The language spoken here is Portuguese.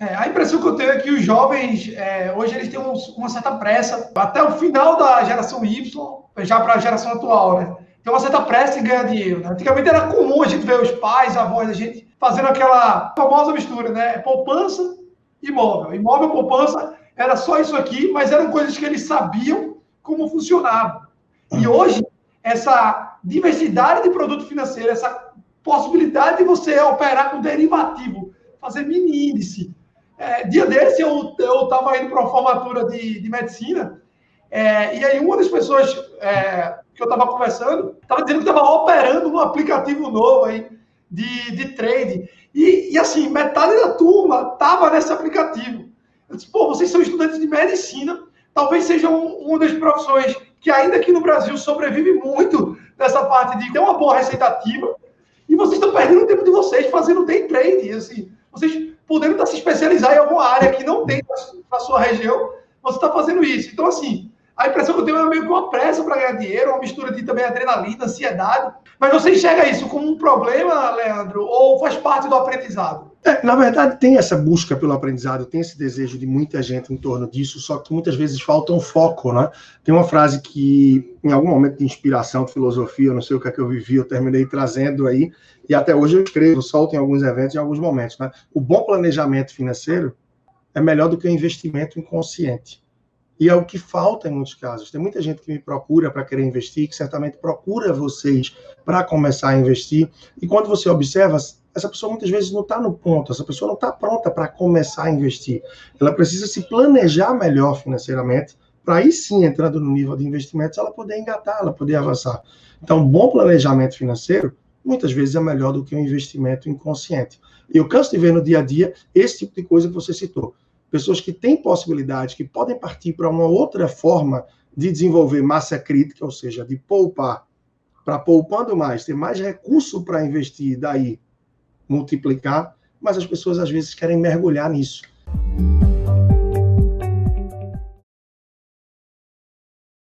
É, a impressão que eu tenho é que os jovens, é, hoje, eles têm um, uma certa pressa, até o final da geração Y, já para a geração atual, né? Tem uma certa pressa em ganhar dinheiro. Né? Antigamente era comum a gente ver os pais, avós da gente fazendo aquela famosa mistura, né? Poupança, imóvel. Imóvel, poupança, era só isso aqui, mas eram coisas que eles sabiam como funcionava. E hoje, essa diversidade de produto financeiro, essa possibilidade de você operar com derivativo, fazer mini índice. É, dia desse, eu estava indo para uma formatura de, de medicina, é, e aí uma das pessoas é, que eu estava conversando estava dizendo que estava operando um aplicativo novo aí de, de trade. E, e assim, metade da turma estava nesse aplicativo. Eu disse, pô, vocês são estudantes de medicina, talvez sejam uma das profissões que ainda aqui no Brasil sobrevive muito nessa parte de ter uma boa receita ativa, e vocês estão perdendo o tempo de vocês fazendo day trade, assim, vocês podendo estar se especializar em alguma área que não tem na sua região, você está fazendo isso. Então, assim, a impressão que eu tenho é meio que uma pressa para ganhar dinheiro, uma mistura de também adrenalina, ansiedade. Mas você enxerga isso como um problema, Leandro, ou faz parte do aprendizado? É, na verdade, tem essa busca pelo aprendizado, tem esse desejo de muita gente em torno disso, só que muitas vezes falta um foco, né? Tem uma frase que, em algum momento de inspiração, de filosofia, não sei o que é que eu vivi, eu terminei trazendo aí, e até hoje eu escrevo, solto em alguns eventos, em alguns momentos, né? O bom planejamento financeiro é melhor do que o investimento inconsciente. E é o que falta em muitos casos. Tem muita gente que me procura para querer investir, que certamente procura vocês para começar a investir. E quando você observa, essa pessoa muitas vezes não está no ponto, essa pessoa não está pronta para começar a investir. Ela precisa se planejar melhor financeiramente, para aí sim, entrando no nível de investimentos, ela poder engatar, ela poder avançar. Então, bom planejamento financeiro muitas vezes é melhor do que um investimento inconsciente. E eu canso de ver no dia a dia esse tipo de coisa que você citou pessoas que têm possibilidade, que podem partir para uma outra forma de desenvolver massa crítica, ou seja, de poupar, para poupando mais, ter mais recurso para investir, daí multiplicar, mas as pessoas às vezes querem mergulhar nisso.